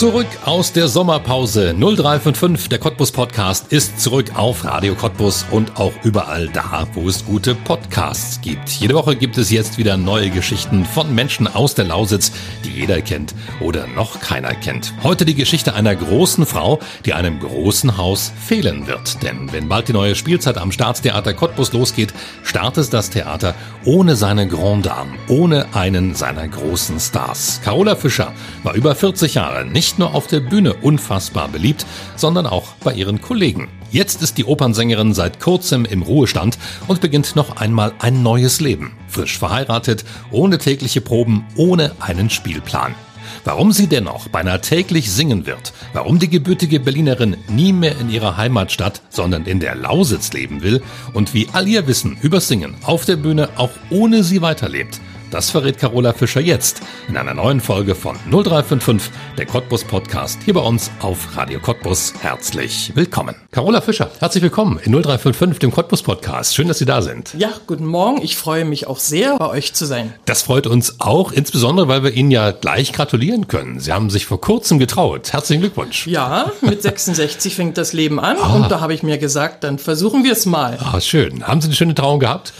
Zurück aus der Sommerpause 0355, der Cottbus Podcast ist zurück auf Radio Cottbus und auch überall da, wo es gute Podcasts gibt. Jede Woche gibt es jetzt wieder neue Geschichten von Menschen aus der Lausitz, die jeder kennt oder noch keiner kennt. Heute die Geschichte einer großen Frau, die einem großen Haus fehlen wird. Denn wenn bald die neue Spielzeit am Staatstheater Cottbus losgeht, startet das Theater ohne seine Grand Dame, ohne einen seiner großen Stars. Carola Fischer war über 40 Jahre nicht nicht nur auf der Bühne unfassbar beliebt, sondern auch bei ihren Kollegen. Jetzt ist die Opernsängerin seit kurzem im Ruhestand und beginnt noch einmal ein neues Leben. Frisch verheiratet, ohne tägliche Proben, ohne einen Spielplan. Warum sie dennoch beinahe täglich singen wird, warum die gebürtige Berlinerin nie mehr in ihrer Heimatstadt, sondern in der Lausitz leben will und wie all ihr Wissen über Singen auf der Bühne auch ohne sie weiterlebt, das verrät Carola Fischer jetzt in einer neuen Folge von 0355, der Cottbus Podcast, hier bei uns auf Radio Cottbus. Herzlich willkommen. Carola Fischer, herzlich willkommen in 0355, dem Cottbus Podcast. Schön, dass Sie da sind. Ja, guten Morgen. Ich freue mich auch sehr, bei euch zu sein. Das freut uns auch, insbesondere, weil wir Ihnen ja gleich gratulieren können. Sie haben sich vor kurzem getraut. Herzlichen Glückwunsch. Ja, mit 66 fängt das Leben an ah. und da habe ich mir gesagt, dann versuchen wir es mal. Ah, schön. Haben Sie eine schöne Trauung gehabt?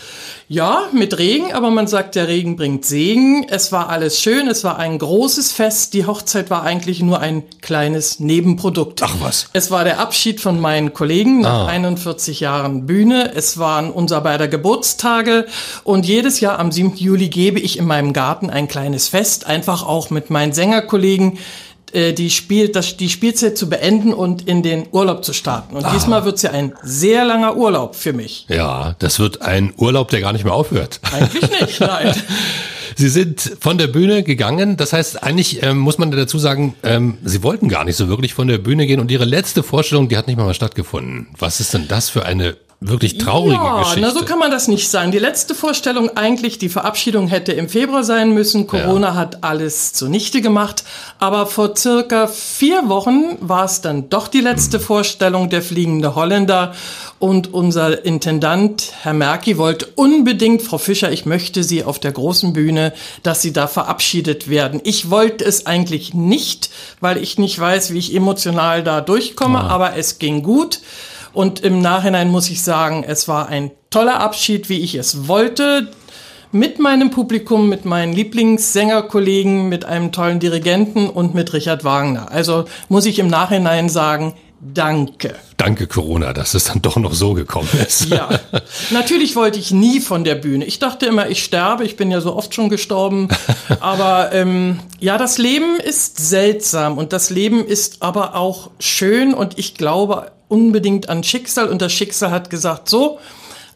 Ja, mit Regen, aber man sagt, der Regen bringt Segen. Es war alles schön, es war ein großes Fest. Die Hochzeit war eigentlich nur ein kleines Nebenprodukt. Ach was. Es war der Abschied von meinen Kollegen nach ah. 41 Jahren Bühne. Es waren unser beider Geburtstage und jedes Jahr am 7. Juli gebe ich in meinem Garten ein kleines Fest, einfach auch mit meinen Sängerkollegen die, Spiel, das, die Spielzeit zu beenden und in den Urlaub zu starten. Und ah. diesmal wird es ja ein sehr langer Urlaub für mich. Ja, das wird ein Urlaub, der gar nicht mehr aufhört. Eigentlich nicht, nein. Sie sind von der Bühne gegangen. Das heißt, eigentlich ähm, muss man dazu sagen, ähm, Sie wollten gar nicht so wirklich von der Bühne gehen und Ihre letzte Vorstellung, die hat nicht mal stattgefunden. Was ist denn das für eine wirklich traurige ja, Geschichte. Na, so kann man das nicht sagen. Die letzte Vorstellung eigentlich, die Verabschiedung hätte im Februar sein müssen. Corona ja. hat alles zunichte gemacht. Aber vor circa vier Wochen war es dann doch die letzte hm. Vorstellung der Fliegende Holländer. Und unser Intendant, Herr Merki, wollte unbedingt, Frau Fischer, ich möchte Sie auf der großen Bühne, dass Sie da verabschiedet werden. Ich wollte es eigentlich nicht, weil ich nicht weiß, wie ich emotional da durchkomme, ah. aber es ging gut. Und im Nachhinein muss ich sagen, es war ein toller Abschied, wie ich es wollte. Mit meinem Publikum, mit meinen Lieblingssängerkollegen, mit einem tollen Dirigenten und mit Richard Wagner. Also muss ich im Nachhinein sagen, Danke. Danke, Corona, dass es dann doch noch so gekommen ist. Ja, natürlich wollte ich nie von der Bühne. Ich dachte immer, ich sterbe. Ich bin ja so oft schon gestorben. Aber ähm, ja, das Leben ist seltsam und das Leben ist aber auch schön und ich glaube unbedingt an Schicksal und das Schicksal hat gesagt, so,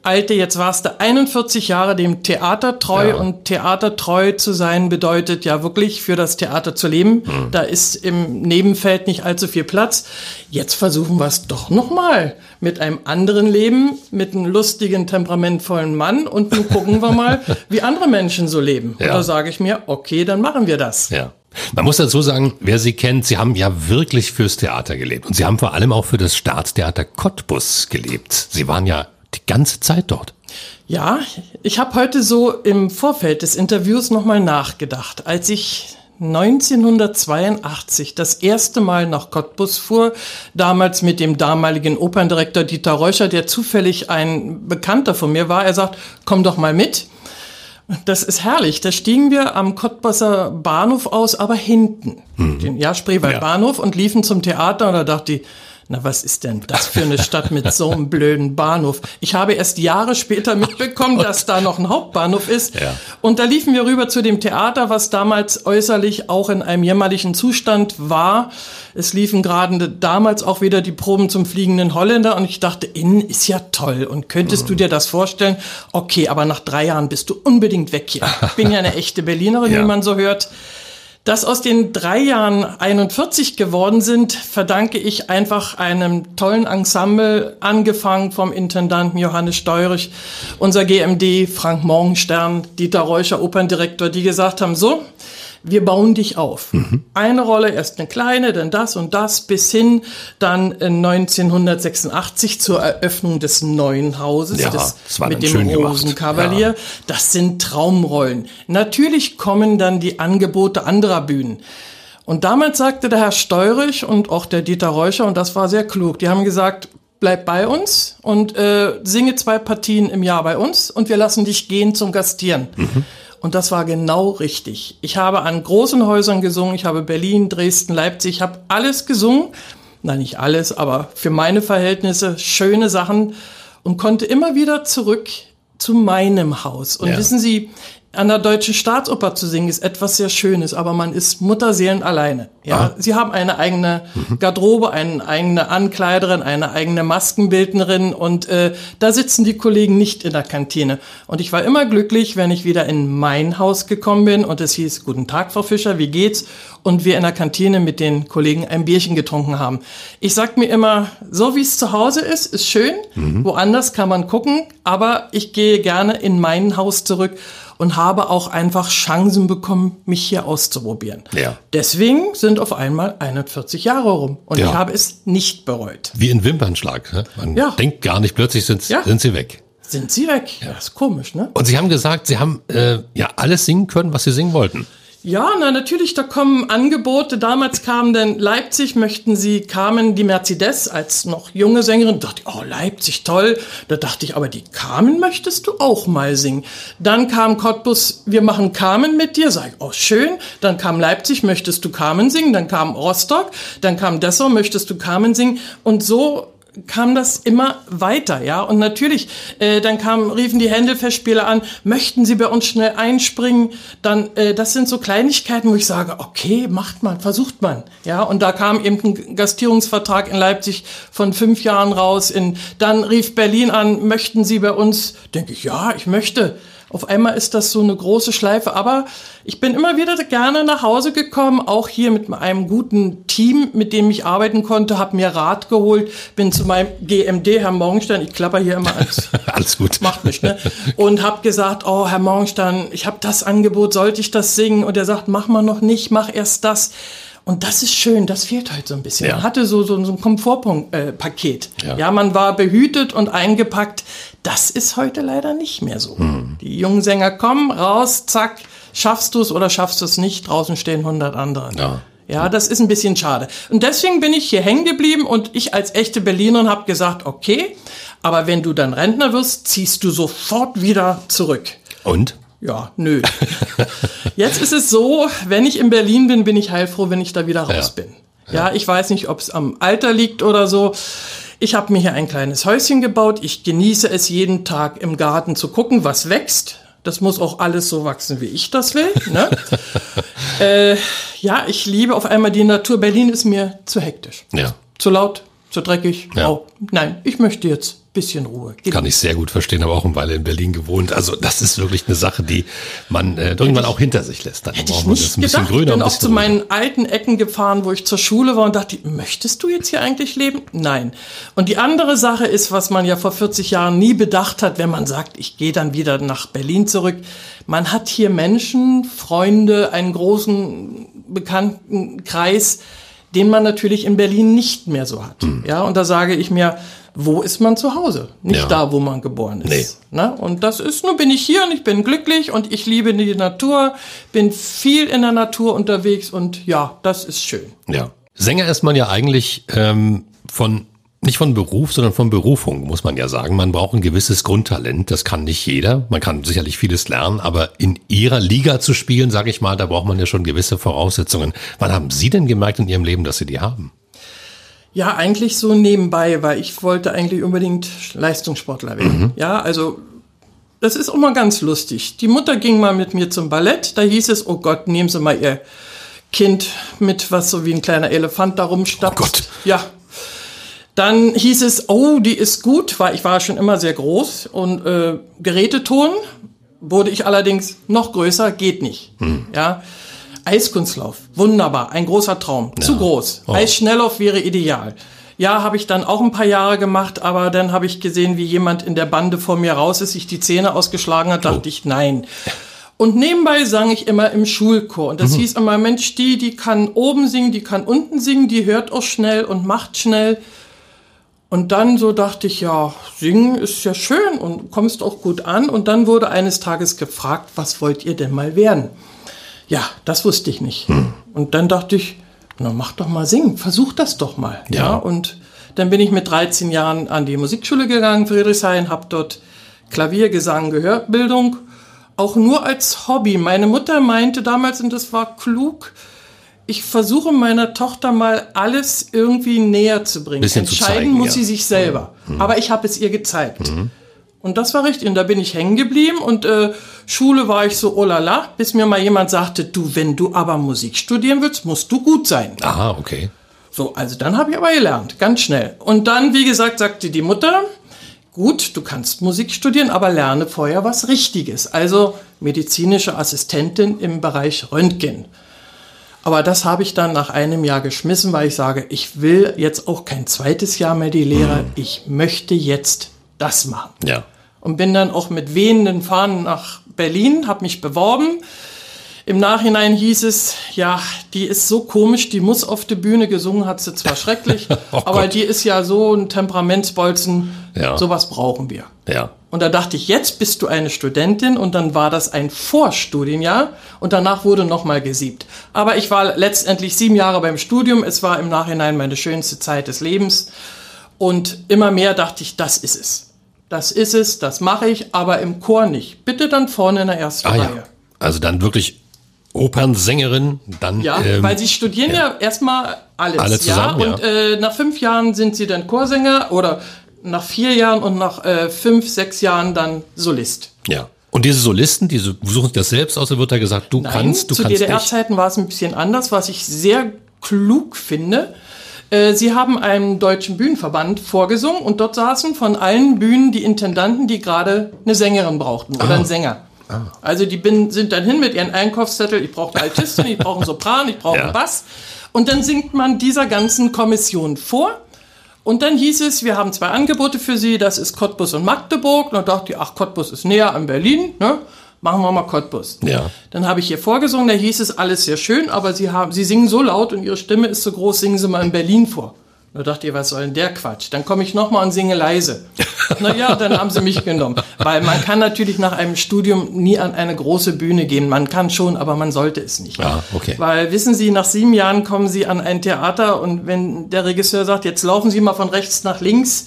Alte, jetzt warst du 41 Jahre dem Theater treu ja. und Theater treu zu sein bedeutet ja wirklich für das Theater zu leben. Mhm. Da ist im Nebenfeld nicht allzu viel Platz. Jetzt versuchen wir es doch nochmal mit einem anderen Leben, mit einem lustigen, temperamentvollen Mann und nun gucken wir mal, wie andere Menschen so leben. Ja. Und da sage ich mir, okay, dann machen wir das. Ja. Man muss dazu sagen, wer Sie kennt, Sie haben ja wirklich fürs Theater gelebt und Sie haben vor allem auch für das Staatstheater Cottbus gelebt. Sie waren ja die ganze Zeit dort. Ja, ich habe heute so im Vorfeld des Interviews nochmal nachgedacht. Als ich 1982 das erste Mal nach Cottbus fuhr, damals mit dem damaligen Operndirektor Dieter Reuscher, der zufällig ein Bekannter von mir war. Er sagt, komm doch mal mit. Das ist herrlich. Da stiegen wir am Cottbusser Bahnhof aus, aber hinten. Mhm. Den, ja, Spreewald ja. Bahnhof und liefen zum Theater und da dachte ich, na, was ist denn das für eine Stadt mit so einem blöden Bahnhof? Ich habe erst Jahre später mitbekommen, dass da noch ein Hauptbahnhof ist. Ja. Und da liefen wir rüber zu dem Theater, was damals äußerlich auch in einem jämmerlichen Zustand war. Es liefen gerade damals auch wieder die Proben zum fliegenden Holländer und ich dachte, innen ist ja toll. Und könntest mhm. du dir das vorstellen? Okay, aber nach drei Jahren bist du unbedingt weg hier. Ich bin ja eine echte Berlinerin, ja. wie man so hört. Dass aus den drei Jahren 41 geworden sind, verdanke ich einfach einem tollen Ensemble, angefangen vom Intendanten Johannes Steurich, unser GMD Frank Morgenstern, Dieter Reuscher, Operndirektor, die gesagt haben, so, wir bauen dich auf. Mhm. Eine Rolle, erst eine kleine, dann das und das, bis hin dann 1986 zur Eröffnung des neuen Hauses, ja, des, mit dem Rosenkavalier. Ja. Das sind Traumrollen. Natürlich kommen dann die Angebote anderer Bühnen. Und damals sagte der Herr Steurich und auch der Dieter Räucher, und das war sehr klug, die haben gesagt, bleib bei uns und äh, singe zwei Partien im Jahr bei uns und wir lassen dich gehen zum Gastieren. Mhm. Und das war genau richtig. Ich habe an großen Häusern gesungen, ich habe Berlin, Dresden, Leipzig, ich habe alles gesungen. Nein, nicht alles, aber für meine Verhältnisse schöne Sachen und konnte immer wieder zurück zu meinem Haus. Und ja. wissen Sie, an der Deutschen Staatsoper zu singen ist etwas sehr Schönes, aber man ist Mutterseelen alleine. Ja, Aha. sie haben eine eigene mhm. Garderobe, eine eigene Ankleiderin, eine eigene Maskenbildnerin und äh, da sitzen die Kollegen nicht in der Kantine. Und ich war immer glücklich, wenn ich wieder in mein Haus gekommen bin und es hieß, guten Tag, Frau Fischer, wie geht's? Und wir in der Kantine mit den Kollegen ein Bierchen getrunken haben. Ich sag mir immer, so wie es zu Hause ist, ist schön. Mhm. Woanders kann man gucken, aber ich gehe gerne in mein Haus zurück und habe auch einfach Chancen bekommen, mich hier auszuprobieren. Ja. Deswegen sind auf einmal 41 Jahre rum und ja. ich habe es nicht bereut. Wie ein Wimpernschlag. Ne? Man ja. denkt gar nicht, plötzlich sind, ja. sind sie weg. Sind sie weg? Ja. Das ist komisch, ne? Und Sie haben gesagt, Sie haben äh, ja alles singen können, was Sie singen wollten. Ja, na natürlich, da kommen Angebote. Damals kam denn Leipzig, möchten sie, kamen die Mercedes als noch junge Sängerin. Da dachte ich, oh, Leipzig, toll. Da dachte ich, aber die Carmen möchtest du auch mal singen. Dann kam Cottbus, wir machen Carmen mit dir. Sag ich, oh, schön. Dann kam Leipzig, möchtest du Carmen singen? Dann kam Rostock, dann kam Dessau, möchtest du Carmen singen? Und so kam das immer weiter, ja. Und natürlich, äh, dann kam, riefen die Händelfestspieler an, möchten Sie bei uns schnell einspringen? Dann, äh, das sind so Kleinigkeiten, wo ich sage, okay, macht man, versucht man, ja. Und da kam eben ein Gastierungsvertrag in Leipzig von fünf Jahren raus. In, dann rief Berlin an, möchten Sie bei uns? Denke ich, ja, ich möchte. Auf einmal ist das so eine große Schleife, aber ich bin immer wieder gerne nach Hause gekommen, auch hier mit einem guten Team, mit dem ich arbeiten konnte, habe mir Rat geholt, bin zu meinem GMD, Herr Morgenstern, ich klapper hier immer als alles gut, macht nicht, ne? Und habe gesagt, oh Herr Morgenstern, ich habe das Angebot, sollte ich das singen? Und er sagt, mach mal noch nicht, mach erst das. Und das ist schön, das fehlt heute so ein bisschen. Ja. Man hatte so, so, so ein Komfortpaket. Äh, ja. ja, man war behütet und eingepackt. Das ist heute leider nicht mehr so. Hm. Die jungen Sänger kommen, raus, zack, schaffst du es oder schaffst du es nicht, draußen stehen hundert andere. Ja. Ja, das ist ein bisschen schade. Und deswegen bin ich hier hängen geblieben und ich als echte Berlinerin habe gesagt, okay, aber wenn du dann Rentner wirst, ziehst du sofort wieder zurück. Und? Ja, nö. Jetzt ist es so, wenn ich in Berlin bin, bin ich heilfroh, wenn ich da wieder raus ja. bin. Ja, ich weiß nicht, ob es am Alter liegt oder so. Ich habe mir hier ein kleines Häuschen gebaut. Ich genieße es jeden Tag im Garten zu gucken, was wächst. Das muss auch alles so wachsen, wie ich das will. Ne? äh, ja, ich liebe auf einmal die Natur. Berlin ist mir zu hektisch. Ja. Zu laut, zu dreckig. Ja. Oh, nein, ich möchte jetzt bisschen Ruhe. Geht Kann ich sehr gut verstehen, aber auch eine Weile in Berlin gewohnt. Also das ist wirklich eine Sache, die man äh, irgendwann auch hinter sich lässt. Dann hätte braucht man das ein bisschen grüner. Ich bin auch zu meinen alten Ecken gefahren, wo ich zur Schule war und dachte, möchtest du jetzt hier eigentlich leben? Nein. Und die andere Sache ist, was man ja vor 40 Jahren nie bedacht hat, wenn man sagt, ich gehe dann wieder nach Berlin zurück. Man hat hier Menschen, Freunde, einen großen bekannten Kreis, den man natürlich in Berlin nicht mehr so hat. Mhm. Ja, und da sage ich mir, wo ist man zu Hause? Nicht ja. da, wo man geboren ist. Nee. Ne? Und das ist, nur bin ich hier und ich bin glücklich und ich liebe die Natur, bin viel in der Natur unterwegs und ja, das ist schön. Ja. Sänger ist man ja eigentlich ähm, von nicht von Beruf, sondern von Berufung, muss man ja sagen. Man braucht ein gewisses Grundtalent. Das kann nicht jeder. Man kann sicherlich vieles lernen, aber in ihrer Liga zu spielen, sage ich mal, da braucht man ja schon gewisse Voraussetzungen. Wann haben Sie denn gemerkt in Ihrem Leben, dass Sie die haben? Ja, eigentlich so nebenbei, weil ich wollte eigentlich unbedingt Leistungssportler werden. Mhm. Ja, also das ist immer ganz lustig. Die Mutter ging mal mit mir zum Ballett, da hieß es, oh Gott, nehmen Sie mal Ihr Kind mit, was so wie ein kleiner Elefant da rumstapft. Oh Gott. Ja. Dann hieß es, oh, die ist gut, weil ich war schon immer sehr groß und äh, Geräteton wurde ich allerdings noch größer, geht nicht. Mhm. Ja. Eiskunstlauf, wunderbar, ein großer Traum. Ja. Zu groß. Oh. Eisschnelllauf wäre ideal. Ja, habe ich dann auch ein paar Jahre gemacht, aber dann habe ich gesehen, wie jemand in der Bande vor mir raus ist, sich die Zähne ausgeschlagen hat, dachte oh. ich, nein. Und nebenbei sang ich immer im Schulchor. Und das Mhm. hieß immer, Mensch, die, die kann oben singen, die kann unten singen, die hört auch schnell und macht schnell. Und dann so dachte ich, ja, singen ist ja schön und kommst auch gut an. Und dann wurde eines Tages gefragt, was wollt ihr denn mal werden? Ja, das wusste ich nicht. Hm. Und dann dachte ich, na mach doch mal singen, versuch das doch mal. Ja. und dann bin ich mit 13 Jahren an die Musikschule gegangen, Friedrichshain, habe dort Klavier, Gesang, Gehörbildung, auch nur als Hobby. Meine Mutter meinte damals, und das war klug, ich versuche meiner Tochter mal alles irgendwie näher zu bringen. Bisschen zu Entscheiden zeigen, muss ja. sie sich selber. Aber ich habe es ihr gezeigt. Und das war richtig. Und da bin ich hängen geblieben. Und äh, Schule war ich so, oh la la, bis mir mal jemand sagte, du, wenn du aber Musik studieren willst, musst du gut sein. Aha, okay. So, also dann habe ich aber gelernt, ganz schnell. Und dann, wie gesagt, sagte die Mutter, gut, du kannst Musik studieren, aber lerne vorher was Richtiges. Also medizinische Assistentin im Bereich Röntgen. Aber das habe ich dann nach einem Jahr geschmissen, weil ich sage, ich will jetzt auch kein zweites Jahr mehr die Lehre. Ich möchte jetzt das machen. Ja. Und bin dann auch mit wehenden Fahnen nach Berlin, habe mich beworben. Im Nachhinein hieß es, ja, die ist so komisch, die muss auf der Bühne gesungen, hat sie zwar schrecklich, Oh aber die ist ja so ein Temperamentsbolzen, Ja. sowas brauchen wir. Ja. Und da dachte ich, jetzt bist du eine Studentin und dann war das ein Vorstudienjahr und danach wurde nochmal gesiebt. Aber ich war letztendlich sieben Jahre beim Studium, es war im Nachhinein meine schönste Zeit des Lebens und immer mehr dachte ich, das ist es. Das ist es, das mache ich, aber im Chor nicht. Bitte dann vorne in der ersten Ah Reihe. ja. Also dann wirklich Opernsängerin, dann Ja, ähm, weil sie studieren ja, erstmal alles. Alle zusammen, ja. ja. Und äh, nach fünf Jahren sind sie dann Chorsänger oder nach vier Jahren und nach äh, fünf, sechs Jahren dann Solist. ja. Und diese Solisten, die suchen sich das selbst aus, da wird da gesagt, du Nein, kannst, du zu kannst nicht. DDR-Zeiten war es ein bisschen anders, was ich sehr klug finde. Äh, Sie haben einem deutschen Bühnenverband vorgesungen und dort saßen von allen Bühnen die Intendanten, die gerade eine Sängerin brauchten oder einen Sänger. Also die bin, sind dann hin mit ihren Einkaufszettel, ich brauche eine Altistin, ich brauche einen Sopran, ich brauche Ja. einen Bass. Und dann singt man dieser ganzen Kommission vor. Und dann hieß es, wir haben zwei Angebote für Sie, das ist Cottbus und Magdeburg. Und dann dachte ich, ach, Cottbus ist näher an Berlin, ne? Machen wir mal Cottbus. Ja. Dann habe ich ihr vorgesungen, da hieß es alles sehr schön, aber Sie haben, Sie singen so laut und Ihre Stimme ist so groß, singen Sie mal in Berlin vor. Da dachte ich, was soll denn der Quatsch? Dann komme ich nochmal und singe leise. naja, dann haben sie mich genommen. Weil man kann natürlich nach einem Studium nie an eine große Bühne gehen. Man kann schon, aber man sollte es nicht. Ah, okay. Weil wissen Sie, nach sieben Jahren kommen Sie an ein Theater und wenn der Regisseur sagt, jetzt laufen Sie mal von rechts nach links,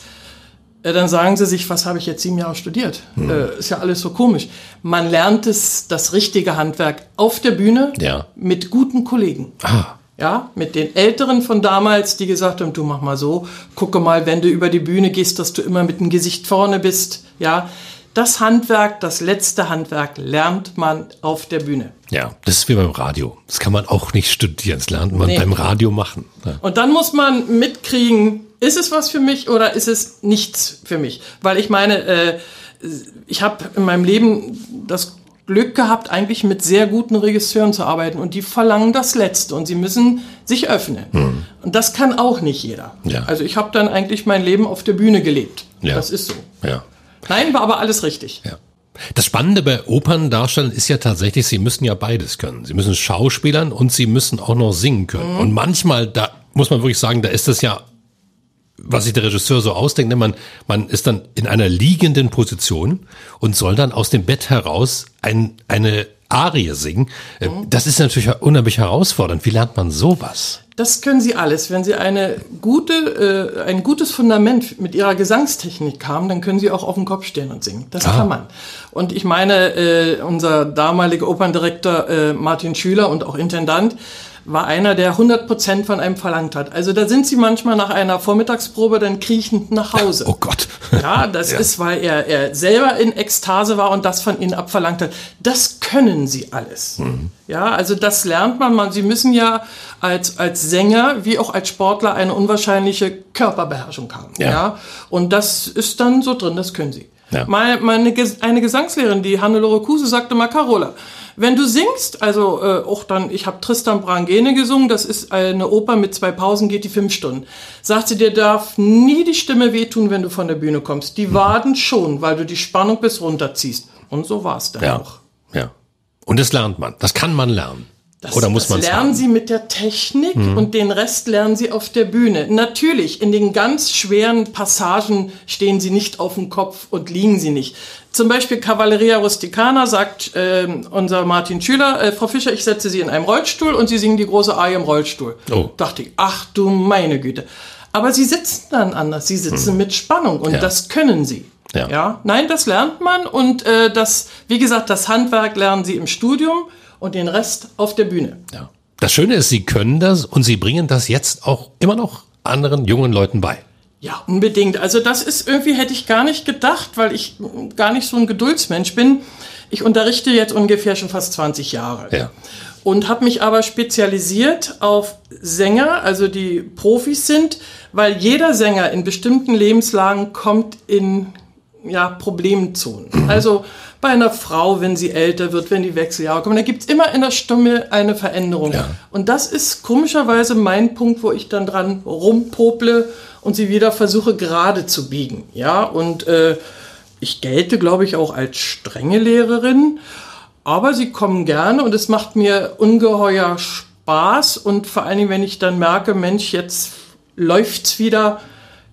äh, dann sagen Sie sich, was habe ich jetzt sieben Jahre studiert? Hm. Äh, ist ja alles so komisch. Man lernt es, das richtige Handwerk auf der Bühne Ja. mit guten Kollegen. Ah, Ja, mit den Älteren von damals, die gesagt haben, du mach mal so, gucke mal, wenn du über die Bühne gehst, dass du immer mit dem Gesicht vorne bist. Ja, das Handwerk, das letzte Handwerk lernt man auf der Bühne. ja, das ist wie beim Radio. Das kann man auch nicht studieren, das lernt man Nee. beim Radio machen. Ja. Und dann muss man mitkriegen, ist es was für mich oder ist es nichts für mich? Weil ich meine, äh, ich habe in meinem Leben das Glück gehabt, eigentlich mit sehr guten Regisseuren zu arbeiten und die verlangen das Letzte und sie müssen sich öffnen. Und das kann auch nicht jeder. Hm. Ja. Also ich habe dann eigentlich mein Leben auf der Bühne gelebt. Ja. Das ist so. Ja. Nein, war aber alles richtig. Ja. Das Spannende bei Operndarstellern ist ja tatsächlich, sie müssen ja beides können. Sie müssen schauspielern und sie müssen auch noch singen können. Mhm. Und manchmal, da muss man wirklich sagen, da ist das ja, was sich der Regisseur so ausdenkt, ne, man, man ist dann in einer liegenden Position und soll dann aus dem Bett heraus ein, eine Arie singen. Äh, Mhm. Das ist natürlich unheimlich herausfordernd. Wie lernt man sowas? Das können Sie alles. Wenn Sie eine gute, äh, ein gutes Fundament mit Ihrer Gesangstechnik haben, dann können Sie auch auf dem Kopf stehen und singen. Das Ah. kann man. Und ich meine, äh, unser damaliger Operndirektor äh, Martin Schüler und auch Intendant war einer, der 100 Prozent von einem verlangt hat. Also da sind Sie manchmal nach einer Vormittagsprobe dann kriechend nach Hause. Oh Gott. Ja, das ist, weil er, er selber in Ekstase war und das von ihnen abverlangt hat. Das können sie alles. Mhm. Ja, also das lernt man. man. Sie müssen ja als, als Sänger wie auch als Sportler eine unwahrscheinliche Körperbeherrschung haben. Ja. Ja. Und das ist dann so drin, das können sie. Ja. Meine, meine, eine Gesangslehrerin, die Hannelore Kuse, sagte mal, Carola, wenn du singst, also äh, auch dann, ich habe Tristan Brangene gesungen, das ist eine Oper mit zwei Pausen, geht die fünf Stunden. Sagt sie, dir darf nie die Stimme wehtun, wenn du von der Bühne kommst. Die Waden schon, weil du die Spannung bis runterziehst. Und so war es dann Ja. auch. Ja. Und das lernt man. Das kann man lernen. Das, Oder muss man lernen Sie mit der Technik Mhm. und den Rest lernen Sie auf der Bühne. Natürlich, in den ganz schweren Passagen stehen Sie nicht auf dem Kopf und liegen Sie nicht. Zum Beispiel Cavalleria Rusticana sagt ähm, unser Martin Schüler, äh, Frau Fischer, ich setze Sie in einem Rollstuhl und Sie singen die große Arie im Rollstuhl. Oh. Dachte ich, ach du meine Güte. Aber Sie sitzen dann anders, Sie sitzen mit Spannung und Mhm. Ja. das können Sie. Ja. ja, nein, das lernt man und äh, das, wie gesagt, das Handwerk lernen Sie im Studium und den Rest auf der Bühne. Ja. Das Schöne ist, Sie können das und Sie bringen das jetzt auch immer noch anderen jungen Leuten bei. Ja, unbedingt. Also das ist irgendwie, hätte ich gar nicht gedacht, weil ich gar nicht so ein Geduldsmensch bin. Ich unterrichte jetzt ungefähr schon fast 20 Jahre. Ja. Und habe mich aber spezialisiert auf Sänger, also die Profis sind, weil jeder Sänger in bestimmten Lebenslagen kommt in ja, Problemzonen. Also bei einer Frau, wenn sie älter wird, wenn die Wechseljahre kommen, da gibt's immer in der Stimme eine Veränderung. Ja. Und das ist komischerweise mein Punkt, wo ich dann dran rumpople und sie wieder versuche gerade zu biegen. Ja, und äh, ich gelte, glaube ich, auch als strenge Lehrerin, aber sie kommen gerne und es macht mir ungeheuer Spaß und vor allen Dingen, wenn ich dann merke, Mensch, jetzt läuft's wieder,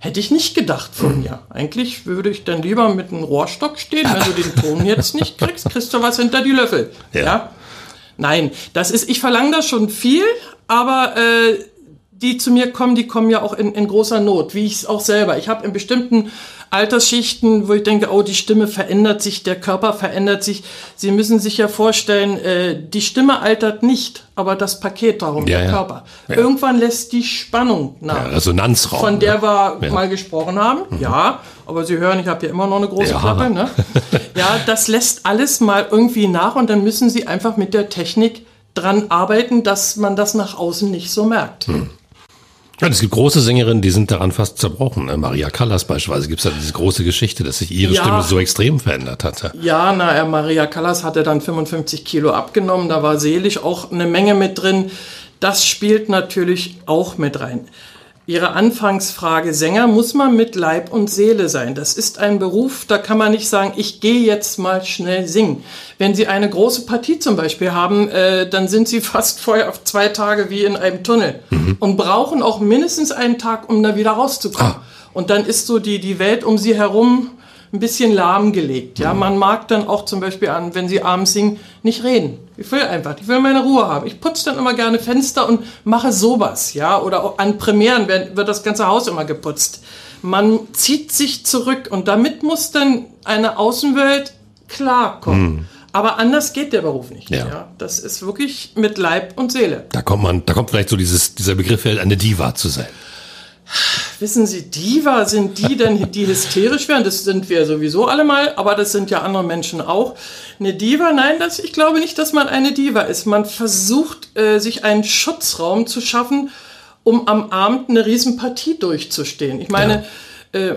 hätte ich nicht gedacht von mir. Eigentlich würde ich dann lieber mit einem Rohrstock stehen, wenn du den Ton jetzt nicht kriegst, kriegst du was hinter die Löffel. Ja. ja? Nein, das ist, ich verlange da schon viel, aber äh, die zu mir kommen, die kommen ja auch in, in großer Not, wie ich es auch selber. Ich habe in bestimmten Altersschichten, wo ich denke, oh, die Stimme verändert sich, der Körper verändert sich. Sie müssen sich ja vorstellen, äh, die Stimme altert nicht, aber das Paket darum, Ja, der ja. Körper. Ja. Irgendwann lässt die Spannung nach. Resonanzraum. Von der ne? wir. Mhm. mal gesprochen haben. Ja, aber Sie hören, ich habe ja immer noch eine große Ja. Klappe. Ne? Ja, das lässt alles mal irgendwie nach und dann müssen Sie einfach mit der Technik dran arbeiten, dass man das nach außen nicht so merkt. Hm. Ja, es gibt große Sängerinnen, die sind daran fast zerbrochen. ne? Maria Callas beispielsweise gibt es ja diese große Geschichte, dass sich ihre Ja. Stimme so extrem verändert hatte. Ja, na, äh, Maria Callas hatte dann 55 Kilo abgenommen, da war seelisch auch eine Menge mit drin. Das spielt natürlich auch mit rein. Ihre Anfangsfrage, Sänger muss man mit Leib und Seele sein. Das ist ein Beruf, da kann man nicht sagen, ich gehe jetzt mal schnell singen. Wenn Sie eine große Partie zum Beispiel haben, äh, dann sind Sie fast vorher auf zwei Tage wie in einem Tunnel und brauchen auch mindestens einen Tag, um da wieder rauszukommen. Ah. Und dann ist so die, die Welt um Sie herum ein bisschen lahmgelegt. Ja, man mag dann auch zum Beispiel an, wenn sie abends singen, nicht reden. Ich will einfach, ich will meine Ruhe haben. Ich putze dann immer gerne Fenster und mache sowas, ja. Oder auch an Premieren wird, das ganze Haus immer geputzt. Man zieht sich zurück und damit muss dann eine Außenwelt klarkommen. Aber anders geht der Beruf nicht. Ja. Ja. Das ist wirklich mit Leib und Seele. Da kommt man, da kommt vielleicht so dieses, dieser Begriff, eine Diva zu sein. Wissen Sie, Diva sind die denn, die hysterisch werden? Das sind wir sowieso alle mal, aber das sind ja andere Menschen auch. Eine Diva, nein, das, ich glaube nicht, dass man eine Diva ist. Man versucht, äh, sich einen Schutzraum zu schaffen, um am Abend eine Riesenpartie durchzustehen. Ich meine, äh,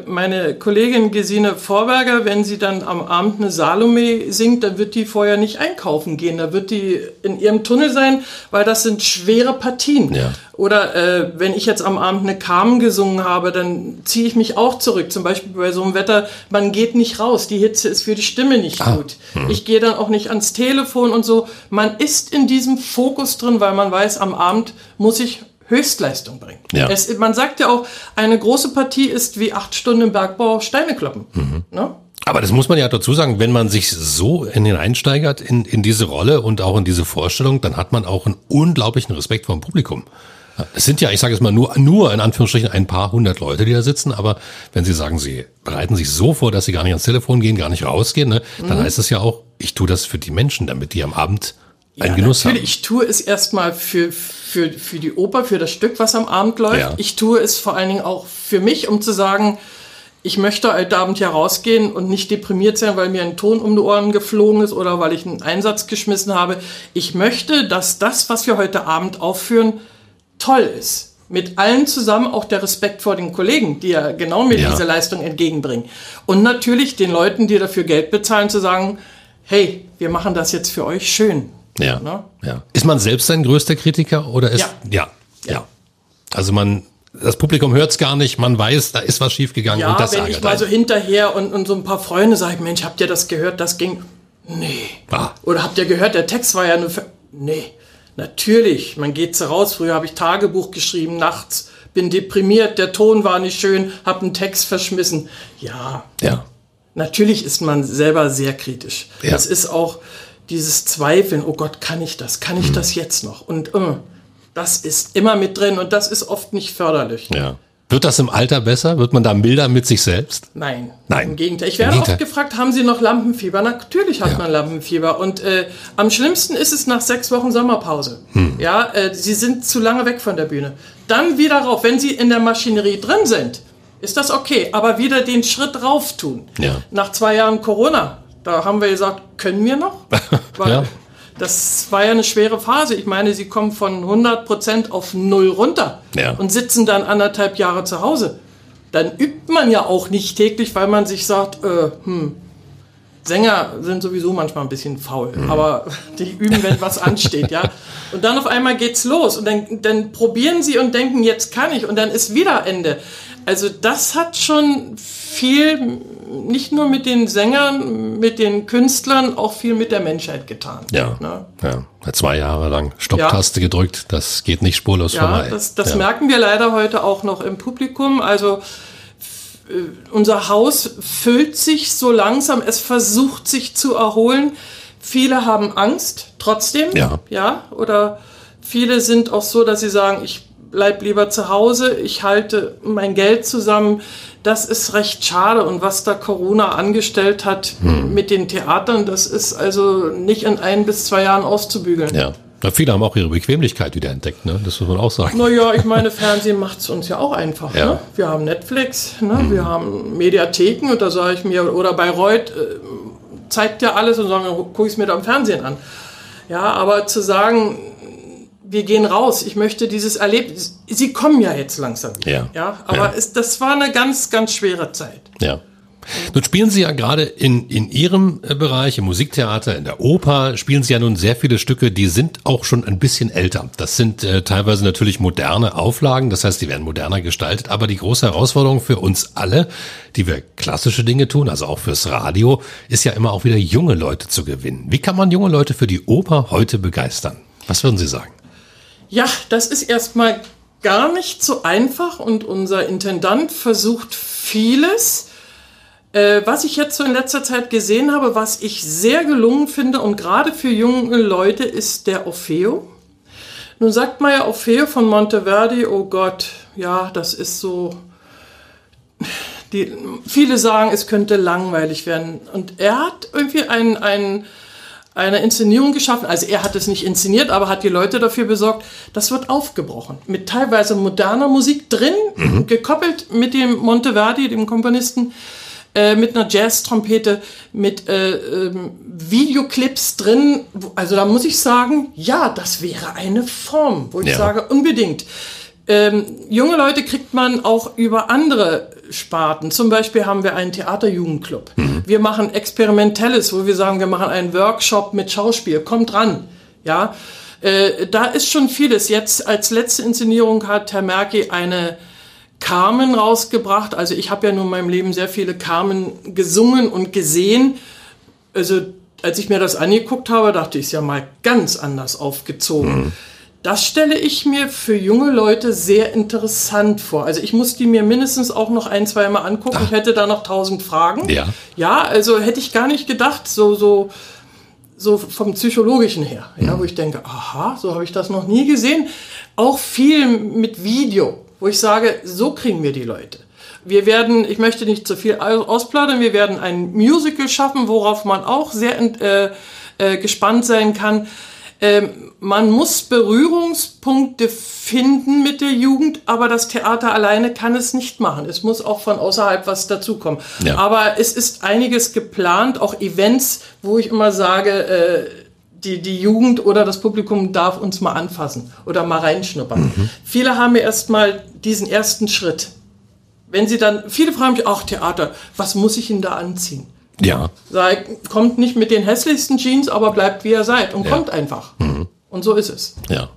meine Kollegin Gesine Vorberger, wenn sie dann am Abend eine Salome singt, dann wird die vorher nicht einkaufen gehen. Da wird die in ihrem Tunnel sein, weil das sind schwere Partien. Ja. Oder äh, wenn ich jetzt am Abend eine Carmen gesungen habe, dann ziehe ich mich auch zurück. Zum Beispiel bei so einem Wetter, man geht nicht raus. Die Hitze ist für die Stimme nicht gut. Ich gehe dann auch nicht ans Telefon und so. Man ist in diesem Fokus drin, weil man weiß, am Abend muss ich Höchstleistung bringen. Ja. Es, man sagt ja auch, eine große Partie ist wie acht Stunden im Bergbau Steine kloppen. Ne? Aber das muss man ja dazu sagen, wenn man sich so in hineinsteigert in, in diese Rolle und auch in diese Vorstellung, dann hat man auch einen unglaublichen Respekt vor dem Publikum. Es sind ja, ich sage es mal, nur, nur in Anführungsstrichen ein paar hundert Leute, die da sitzen, aber wenn Sie sagen, Sie bereiten sich so vor, dass Sie gar nicht ans Telefon gehen, gar nicht rausgehen, ne, dann heißt es ja auch, ich tue das für die Menschen, damit die am Abend einen Genuss natürlich. haben. Ich tue es erstmal für, für, für die Oper, für das Stück, was am Abend läuft. Ja. Ich tue es vor allen Dingen auch für mich, um zu sagen, ich möchte heute Abend hier rausgehen und nicht deprimiert sein, weil mir ein Ton um die Ohren geflogen ist oder weil ich einen Einsatz geschmissen habe. Ich möchte, dass das, was wir heute Abend aufführen, toll ist. Mit allen zusammen auch der Respekt vor den Kollegen, die ja genau mir Ja. diese Leistung entgegenbringen. Und natürlich den Leuten, die dafür Geld bezahlen, zu sagen, hey, wir machen das jetzt für euch schön. Ja, Ne? ja. Ist man selbst sein größter Kritiker oder ist, ja, ja. Ja. Also man, das Publikum hört es gar nicht, man weiß, da ist was schiefgegangen Ja, und das wenn ich mal so hinterher und, und so ein paar Freunde sage, Mensch, habt ihr das gehört? Das ging. Nee. Ah. Oder habt ihr gehört, der Text war ja nur für. Nee. Natürlich, man geht so raus. Früher habe ich Tagebuch geschrieben, nachts, bin deprimiert, der Ton war nicht schön, habe einen Text verschmissen. Ja. Ja. Natürlich ist man selber sehr kritisch. Ja. Es ist auch dieses Zweifeln, oh Gott, kann ich das? Kann ich hm. das jetzt noch? Und uh, das ist immer mit drin und das ist oft nicht förderlich. Ja. Wird das im Alter besser? Wird man da milder mit sich selbst? Nein. Nein. Im Gegenteil. Ich werde Gegenteil. oft gefragt, haben Sie noch Lampenfieber? Natürlich hat ja. man Lampenfieber. Und äh, am schlimmsten ist es nach sechs Wochen Sommerpause. Hm. Ja, äh, Sie sind zu lange weg von der Bühne. Dann wieder rauf. Wenn Sie in der Maschinerie drin sind, ist das okay. Aber wieder den Schritt rauf tun. Ja. Nach zwei Jahren Corona, da haben wir gesagt, können wir noch? Weil ja. Das war ja eine schwere Phase. Ich meine, sie kommen von 100 Prozent auf null runter ja. und sitzen dann anderthalb Jahre zu Hause. Dann übt man ja auch nicht täglich, weil man sich sagt, äh, hm, Sänger sind sowieso manchmal ein bisschen faul, mhm. aber die üben, wenn was ansteht, ja. Und dann auf einmal geht's los und dann, dann probieren sie und denken, jetzt kann ich und dann ist wieder Ende. Also das hat schon viel, nicht nur mit den Sängern, mit den Künstlern, auch viel mit der Menschheit getan. Ja, ne? ja. zwei Jahre lang Stopptaste ja. gedrückt, das geht nicht spurlos ja, vorbei. Das, das ja. merken wir leider heute auch noch im Publikum. Also äh, unser Haus füllt sich so langsam, es versucht sich zu erholen. Viele haben Angst trotzdem, ja, ja oder viele sind auch so, dass sie sagen, ich bleib lieber zu Hause, ich halte mein Geld zusammen. Das ist recht schade. Und was da Corona angestellt hat hm. mit den Theatern, das ist also nicht in ein bis zwei Jahren auszubügeln. Ja. Ja, viele haben auch ihre Bequemlichkeit wieder entdeckt, ne? das muss man auch sagen. Naja, ich meine, Fernsehen macht es uns ja auch einfach. Ja. Ne? Wir haben Netflix, ne? Mhm. wir haben Mediatheken und da sage ich mir, oder Bayreuth äh, zeigt ja alles und sagen, gucke ich es mir da im Fernsehen an. Ja, aber zu sagen, wir gehen raus. Ich möchte dieses Erlebnis. Sie kommen ja jetzt langsam. Wieder, ja. ja. Aber ja. Es, das war eine ganz, ganz schwere Zeit. Ja. Nun spielen Sie ja gerade in, in Ihrem äh, Bereich, im Musiktheater, in der Oper, spielen Sie ja nun sehr viele Stücke, die sind auch schon ein bisschen älter. Das sind äh, teilweise natürlich moderne Auflagen, das heißt, die werden moderner gestaltet. Aber die große Herausforderung für uns alle, die wir klassische Dinge tun, also auch fürs Radio, ist ja immer auch wieder junge Leute zu gewinnen. Wie kann man junge Leute für die Oper heute begeistern? Was würden Sie sagen? Ja, das ist erstmal gar nicht so einfach und unser Intendant versucht vieles. Äh, was ich jetzt so in letzter Zeit gesehen habe, was ich sehr gelungen finde und gerade für junge Leute, ist der Orfeo. Nun sagt man ja Orfeo von Monteverdi, oh Gott, ja, das ist so. Die, viele sagen, es könnte langweilig werden. Und er hat irgendwie einen, einen eine Inszenierung geschaffen. Also er hat es nicht inszeniert, aber hat die Leute dafür besorgt. Das wird aufgebrochen. Mit teilweise moderner Musik drin, mhm. gekoppelt mit dem Monteverdi, dem Komponisten, äh, mit einer Jazz-Trompete, mit äh, ähm, Videoclips drin. Also da muss ich sagen, ja, das wäre eine Form, wo ich ja. sage, unbedingt. Ähm, junge Leute kriegt man auch über andere Sparten. Zum Beispiel haben wir einen Theaterjugendclub. Mhm. Wir machen Experimentelles, wo wir sagen, wir machen einen Workshop mit Schauspiel. Kommt ran. Ja, äh, da ist schon vieles. Jetzt als letzte Inszenierung hat Herr Merki eine Carmen rausgebracht. Also ich habe ja nur in meinem Leben sehr viele Carmen gesungen und gesehen. Also als ich mir das angeguckt habe, dachte ich es ja mal ganz anders aufgezogen. Mhm. Das stelle ich mir für junge Leute sehr interessant vor. Also ich muss die mir mindestens auch noch ein, zwei Mal angucken. Ich hätte da noch tausend Fragen. Ja. Ja, also hätte ich gar nicht gedacht, so, so, so vom Psychologischen her. Ja, mhm. wo ich denke, aha, so habe ich das noch nie gesehen. Auch viel mit Video, wo ich sage, so kriegen wir die Leute. Wir werden, ich möchte nicht zu viel ausplaudern, wir werden ein Musical schaffen, worauf man auch sehr äh, äh, gespannt sein kann. Ähm, man muss Berührungspunkte finden mit der Jugend, aber das Theater alleine kann es nicht machen. Es muss auch von außerhalb was dazukommen. Ja. Aber es ist einiges geplant, auch Events, wo ich immer sage, äh, die, die Jugend oder das Publikum darf uns mal anfassen oder mal reinschnuppern. Mhm. Viele haben ja erst mal diesen ersten Schritt. Wenn sie dann, viele fragen mich, ach Theater, was muss ich denn da anziehen? Ja. Sei, kommt nicht mit den hässlichsten Jeans, aber bleibt wie ihr seid und ja. kommt einfach. Mhm. Und so ist es. Ja.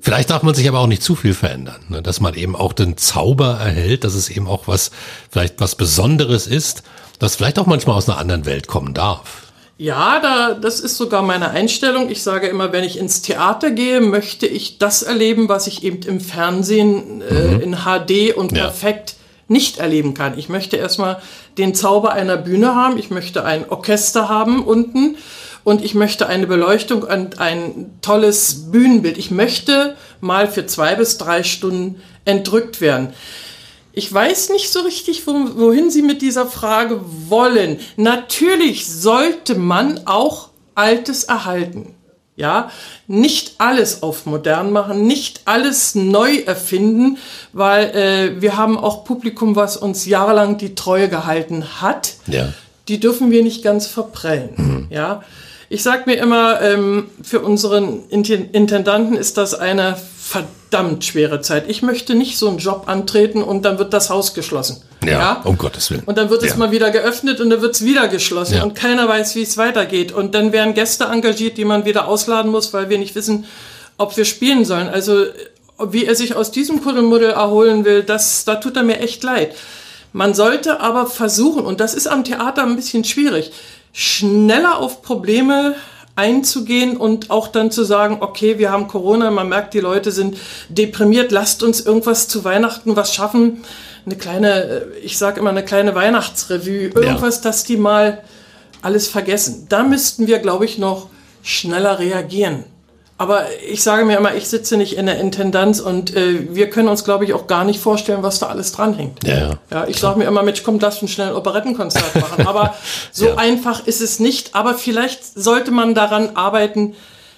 Vielleicht darf man sich aber auch nicht zu viel verändern, ne? dass man eben auch den Zauber erhält, dass es eben auch was, vielleicht was Besonderes ist, das vielleicht auch manchmal aus einer anderen Welt kommen darf. Ja, da, das ist sogar meine Einstellung. Ich sage immer, wenn ich ins Theater gehe, möchte ich das erleben, was ich eben im Fernsehen äh, in HD und Ja. perfekt nicht erleben kann. Ich möchte erstmal den Zauber einer Bühne haben. Ich möchte ein Orchester haben unten und ich möchte eine Beleuchtung und ein tolles Bühnenbild. Ich möchte mal für zwei bis drei Stunden entrückt werden. Ich weiß nicht so richtig, wo, wohin Sie mit dieser Frage wollen. Natürlich sollte man auch Altes erhalten. Ja, nicht alles auf modern machen, nicht alles neu erfinden, weil äh, wir haben auch Publikum, was uns jahrelang die Treue gehalten hat. Ja. Die dürfen wir nicht ganz verprellen. Ja, ich sag mir immer, ähm, für unseren Inten- Intendanten ist das eine verdammt schwere Zeit. Ich möchte nicht so einen Job antreten und dann wird das Haus geschlossen. Ja, um Gottes Willen. Und dann wird es Ja. mal wieder geöffnet und dann wird es wieder geschlossen Ja. und keiner weiß, wie es weitergeht. Und dann werden Gäste engagiert, die man wieder ausladen muss, weil wir nicht wissen, ob wir spielen sollen. Also wie er sich aus diesem Kuddelmuddel erholen will, das, da tut er mir echt leid. Man sollte aber versuchen, und das ist am Theater ein bisschen schwierig, schneller auf Probleme einzugehen und auch dann zu sagen, okay, wir haben Corona, man merkt, die Leute sind deprimiert, lasst uns irgendwas zu Weihnachten was schaffen. Eine kleine, äh, ich sage immer eine kleine Weihnachtsrevue, irgendwas, dass die mal alles vergessen. Da müssten wir, glaube ich, noch schneller reagieren. Aber ich sage mir immer, ich sitze nicht in der Intendanz und äh, wir können uns, glaube ich, auch gar nicht vorstellen, was da alles dranhängt. Ja, ja. Ja, ich sage mir immer, Mensch, komm, lass uns schnell ein Operettenkonzert machen. Aber so Ja. einfach ist es nicht. Aber vielleicht sollte man daran arbeiten,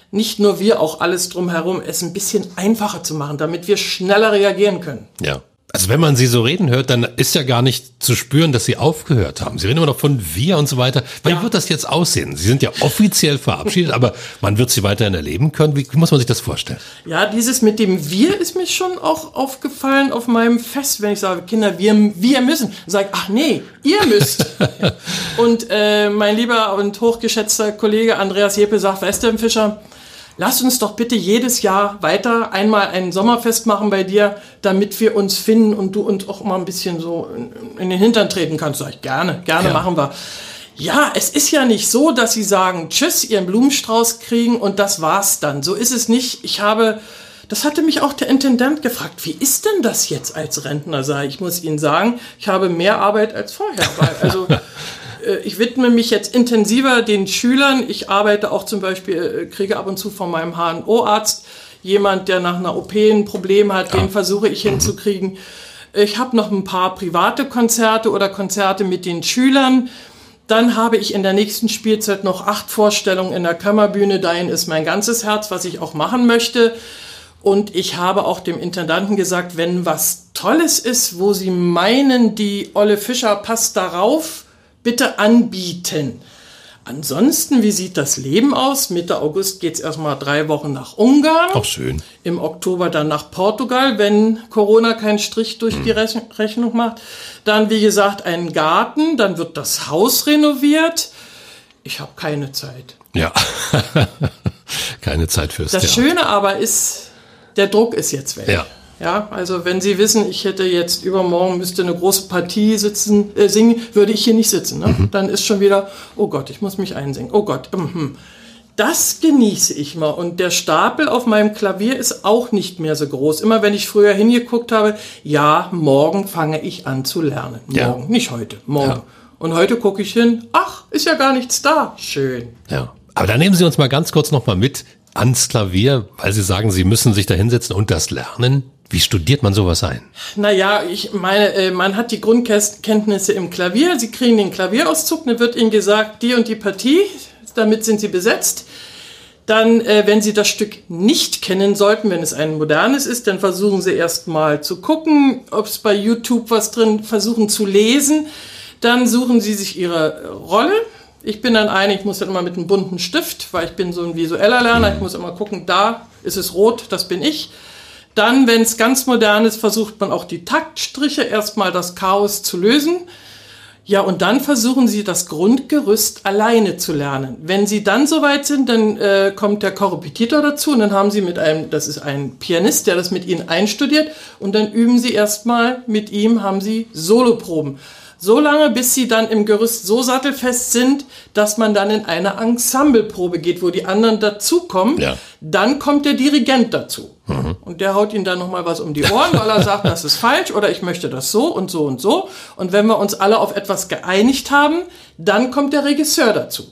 nicht nur wir, auch alles drumherum, es ein bisschen einfacher zu machen, damit wir schneller reagieren können. Ja. Also wenn man sie so reden hört, dann ist ja gar nicht zu spüren, dass sie aufgehört haben. Sie reden immer noch von wir und so weiter. Wie Ja. wird das jetzt aussehen? Sie sind ja offiziell verabschiedet, aber man wird sie weiterhin erleben können. Wie, muss man sich das vorstellen? Ja, dieses mit dem Wir ist mir schon auch aufgefallen auf meinem Fest, wenn ich sage, Kinder, wir, wir müssen. Sag, ach nee, ihr müsst. und äh, mein lieber und hochgeschätzter Kollege Andreas Jeppe sagt, weißt du, Fischer, lass uns doch bitte jedes Jahr weiter einmal ein Sommerfest machen bei dir, damit wir uns finden und du uns auch mal ein bisschen so in, den Hintern treten kannst. Sag ich, gerne, gerne Ja. machen wir. Ja, es ist ja nicht so, dass sie sagen, tschüss, ihren Blumenstrauß kriegen und das war's dann. So ist es nicht. Ich habe, das hatte mich auch der Intendant gefragt, wie ist denn das jetzt als Rentner? Sag ich, muss Ihnen sagen, ich habe mehr Arbeit als vorher. Weil, also, ich widme mich jetzt intensiver den Schülern. Ich arbeite auch zum Beispiel, äh, kriege ab und zu von meinem HNO-Arzt jemand, der nach einer OP ein Problem hat, den versuche ich hinzukriegen. Ich habe noch ein paar private Konzerte oder Konzerte mit den Schülern. Dann habe ich in der nächsten Spielzeit noch acht Vorstellungen in der Kammerbühne. Dahin ist mein ganzes Herz, was ich auch machen möchte. Und ich habe auch dem Intendanten gesagt, wenn was Tolles ist, wo Sie meinen, die Olle Fischer passt darauf, bitte anbieten. Ansonsten, wie sieht das Leben aus? Mitte August geht's erstmal drei Wochen nach Ungarn. Auch schön. Im Oktober dann nach Portugal, wenn Corona keinen Strich durch die Rechn- Rechnung macht. Dann, wie gesagt, einen Garten. Dann wird das Haus renoviert. Ich habe keine Zeit. Ja. Keine Zeit fürs Das Theater. Schöne aber ist, der Druck ist jetzt weg. Ja. Ja, also wenn Sie wissen, ich hätte jetzt übermorgen müsste eine große Partie sitzen, äh, singen, würde ich hier nicht sitzen. Ne? Mhm. Dann ist schon wieder, oh Gott, ich muss mich einsingen. Oh Gott, mhm. das genieße ich mal. Und der Stapel auf meinem Klavier ist auch nicht mehr so groß. Immer wenn ich früher hingeguckt habe, ja, morgen fange ich an zu lernen. Ja. Morgen, nicht heute, morgen. Ja. Und heute gucke ich hin, ach, ist ja gar nichts da. Schön. Ja. Aber dann nehmen Sie uns mal ganz kurz nochmal mit ans Klavier, weil Sie sagen, Sie müssen sich da hinsetzen und das lernen. Wie studiert man sowas ein? Naja, ich meine, äh, man hat die Grundkenntnisse im Klavier. Sie kriegen den Klavierauszug, dann wird Ihnen gesagt, die und die Partie, damit sind Sie besetzt. Dann, äh, wenn Sie das Stück nicht kennen sollten, wenn es ein modernes ist, dann versuchen Sie erst mal zu gucken, ob es bei YouTube was drin, versuchen zu lesen. Dann suchen Sie sich Ihre Rolle. Ich bin dann ein, ich muss dann immer mit einem bunten Stift, weil ich bin so ein visueller Lerner. Ich muss immer gucken, da ist es rot, das bin ich. Dann, wenn es ganz modern ist, versucht man auch die Taktstriche erstmal das Chaos zu lösen. Ja, und dann versuchen Sie das Grundgerüst alleine zu lernen. Wenn Sie dann soweit sind, dann äh, kommt der Korrepetitor dazu und dann haben Sie mit einem, das ist ein Pianist, der das mit Ihnen einstudiert und dann üben Sie erstmal mit ihm, haben Sie Soloproben. So lange, bis sie dann im Gerüst so sattelfest sind, dass man dann in eine Ensembleprobe geht, wo die anderen dazukommen. Ja. Dann kommt der Dirigent dazu. Und der haut ihnen dann nochmal was um die Ohren, weil er sagt, das ist falsch oder ich möchte das so und so und so. Und wenn wir uns alle auf etwas geeinigt haben, dann kommt der Regisseur dazu.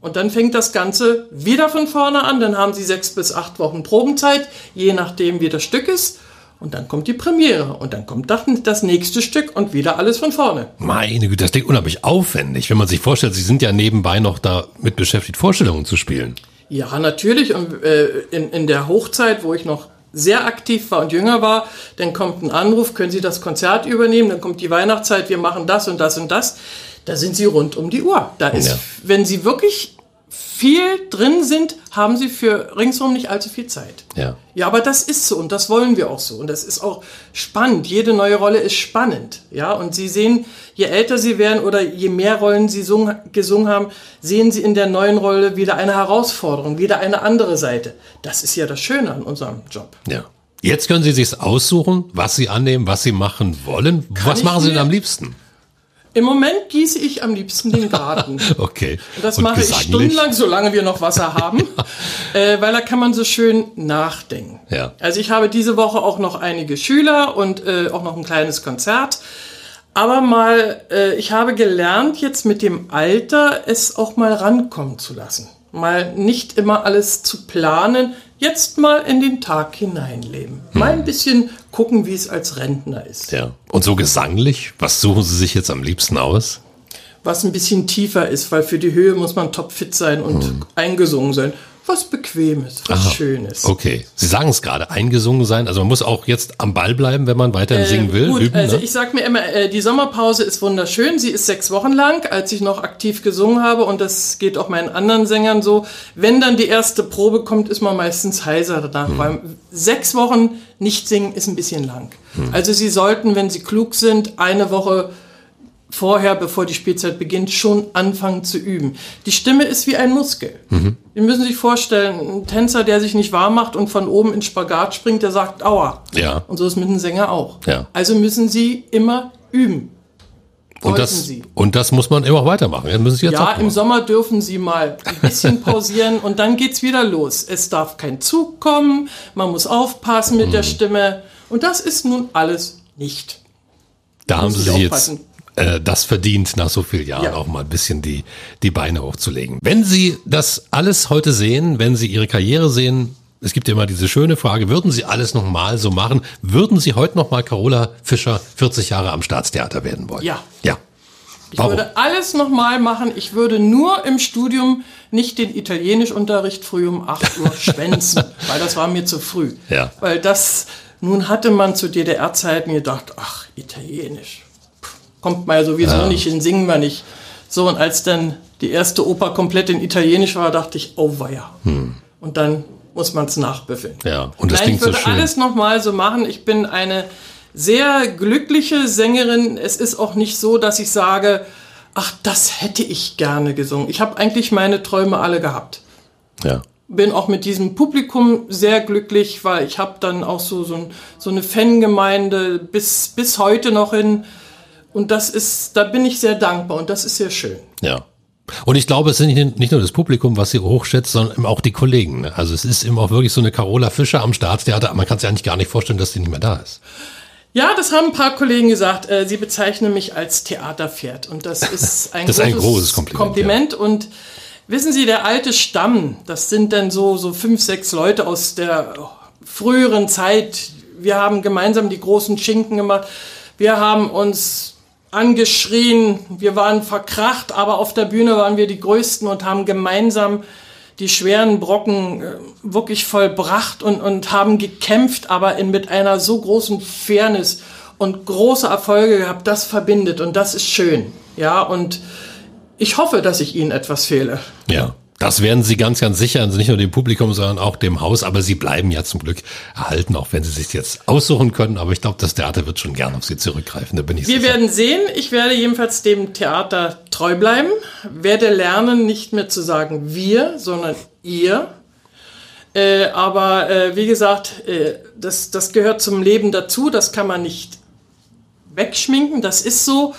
Und dann fängt das Ganze wieder von vorne an. Dann haben sie sechs bis acht Wochen Probenzeit, je nachdem, wie das Stück ist. Und dann kommt die Premiere und dann kommt das, das nächste Stück und wieder alles von vorne. Meine Güte, das klingt unheimlich aufwendig, wenn man sich vorstellt, Sie sind ja nebenbei noch damit beschäftigt, Vorstellungen zu spielen. Ja, natürlich. Und äh, in, in der Hochzeit, wo ich noch sehr aktiv war und jünger war, dann kommt ein Anruf, können Sie das Konzert übernehmen, dann kommt die Weihnachtszeit, wir machen das und das und das. Da sind Sie rund um die Uhr. Da ist, Ja. wenn Sie wirklich viel drin sind, haben Sie für ringsherum nicht allzu viel Zeit. Ja. Ja, aber das ist so und das wollen wir auch so. Und das ist auch spannend. Jede neue Rolle ist spannend. Ja, und Sie sehen, je älter Sie werden oder je mehr Rollen Sie sung, gesungen haben, sehen Sie in der neuen Rolle wieder eine Herausforderung, wieder eine andere Seite. Das ist ja das Schöne an unserem Job. Ja. Jetzt können Sie sich aussuchen, was Sie annehmen, was Sie machen wollen. was ich machen Sie denn am liebsten? Im Moment gieße ich am liebsten den Garten. Okay. Und das Und mache ich gesanglich? stundenlang, solange wir noch Wasser haben, äh, weil da kann man so schön nachdenken. Ja. Also ich habe diese Woche auch noch einige Schüler und äh, auch noch ein kleines Konzert. Aber mal, äh, ich habe gelernt, jetzt mit dem Alter es auch mal rankommen zu lassen. Mal nicht immer alles zu planen, jetzt mal in den Tag hineinleben. Mal ein bisschen gucken, wie es als Rentner ist. Ja. Und so gesanglich, was suchen Sie sich jetzt am liebsten aus? was ein bisschen tiefer ist, weil für die Höhe muss man topfit sein und Hm. eingesungen sein. Was Bequemes, was Schönes. Okay. Sie sagen es gerade, eingesungen sein. Also man muss auch jetzt am Ball bleiben, wenn man weiterhin singen will. Gut, üben, also ne? ich sag mir immer, äh, die Sommerpause ist wunderschön. Sie ist sechs Wochen lang, als ich noch aktiv gesungen habe und das geht auch meinen anderen Sängern so. Wenn dann die erste Probe kommt, ist man meistens heiser danach, Hm. weil sechs Wochen nicht singen ist ein bisschen lang. Hm. Also Sie sollten, wenn Sie klug sind, eine Woche vorher, bevor die Spielzeit beginnt, schon anfangen zu üben. Die Stimme ist wie ein Muskel. Mhm. Sie müssen sich vorstellen, ein Tänzer, der sich nicht warm macht und von oben in Spagat springt, der sagt Aua. Ja. Und so ist mit einem Sänger auch. Ja. Also müssen Sie immer üben. Und das, Sie. und das muss man immer auch weitermachen. Das müssen Sie jetzt Ja, im. Sommer dürfen Sie mal ein bisschen pausieren und dann geht's wieder los. Es darf kein Zug kommen, man muss aufpassen mit Mhm. der Stimme und das ist nun alles nicht. Da haben Sie sich jetzt. Äh, das verdient, nach so vielen Jahren Ja. auch mal ein bisschen die, die Beine hochzulegen. Wenn Sie das alles heute sehen, wenn Sie Ihre Karriere sehen, es gibt ja immer diese schöne Frage, würden Sie alles nochmal so machen? Würden Sie heute nochmal Carola Fischer 40 Jahre am Staatstheater werden wollen? Ja. Ja. Ich Warum? würde alles nochmal machen. Ich würde nur im Studium nicht den Italienischunterricht früh um 8 Uhr schwänzen, weil das war mir zu früh. Ja. Weil das, nun hatte man zu DDR-Zeiten gedacht, ach, Italienisch. Kommt man ja sowieso Ja. nicht hin, singen wir nicht. So, und als dann die erste Oper komplett in Italienisch war, dachte ich, oh weia. Und dann muss man es nachbüffeln. Hm. Ja, und das Nein, klingt ich würde so schön. alles nochmal so machen. Ich bin eine sehr glückliche Sängerin. Es ist auch nicht so, dass ich sage, ach, das hätte ich gerne gesungen. Ich habe eigentlich meine Träume alle gehabt. Ja. Bin auch mit diesem Publikum sehr glücklich, weil ich habe dann auch so, so, so eine Fangemeinde bis, bis heute noch hin. Und das ist, da bin ich sehr dankbar und das ist sehr schön. Ja. Und ich glaube, es sind nicht nur das Publikum, was sie hochschätzt, sondern auch die Kollegen. ne? Also es ist eben auch wirklich so eine Carola Fischer am Staatstheater. Man kann ja eigentlich gar nicht vorstellen, dass die nicht mehr da ist. Ja, das haben ein paar Kollegen gesagt. Äh, sie bezeichnen mich als Theaterpferd. Und das ist ein, Das ist ein großes Kompliment, Kompliment. Und wissen Sie, der alte Stamm, das sind dann so, so fünf, sechs Leute aus der früheren Zeit. Wir haben gemeinsam die großen Schinken gemacht. Wir haben uns angeschrien. Wir waren verkracht, aber auf der Bühne waren wir die Größten und haben gemeinsam die schweren Brocken äh, wirklich vollbracht und, und haben gekämpft, aber in, mit einer so großen Fairness und große Erfolge gehabt, das verbindet und das ist schön. Ja, und ich hoffe, dass ich Ihnen etwas fehle. Ja. Das werden sie ganz, ganz sicher, also nicht nur dem Publikum, sondern auch dem Haus. Aber sie bleiben ja zum Glück erhalten, auch wenn sie sich jetzt aussuchen können. Aber ich glaube, das Theater wird schon gern auf sie zurückgreifen. Da bin ich Wir sicher. werden sehen. Ich werde jedenfalls dem Theater treu bleiben, werde lernen, nicht mehr zu sagen wir, sondern ihr. Äh, aber äh, wie gesagt, äh, das, das gehört zum Leben dazu. Das kann man nicht wegschminken. Das ist so.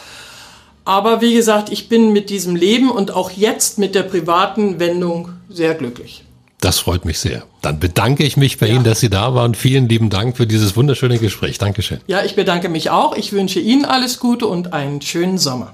Aber wie gesagt, ich bin mit diesem Leben und auch jetzt mit der privaten Wendung sehr glücklich. Das freut mich sehr. Dann bedanke ich mich bei ja. Ihnen, dass Sie da waren. Vielen lieben Dank für dieses wunderschöne Gespräch. Dankeschön. Ja, ich bedanke mich auch. Ich wünsche Ihnen alles Gute und einen schönen Sommer.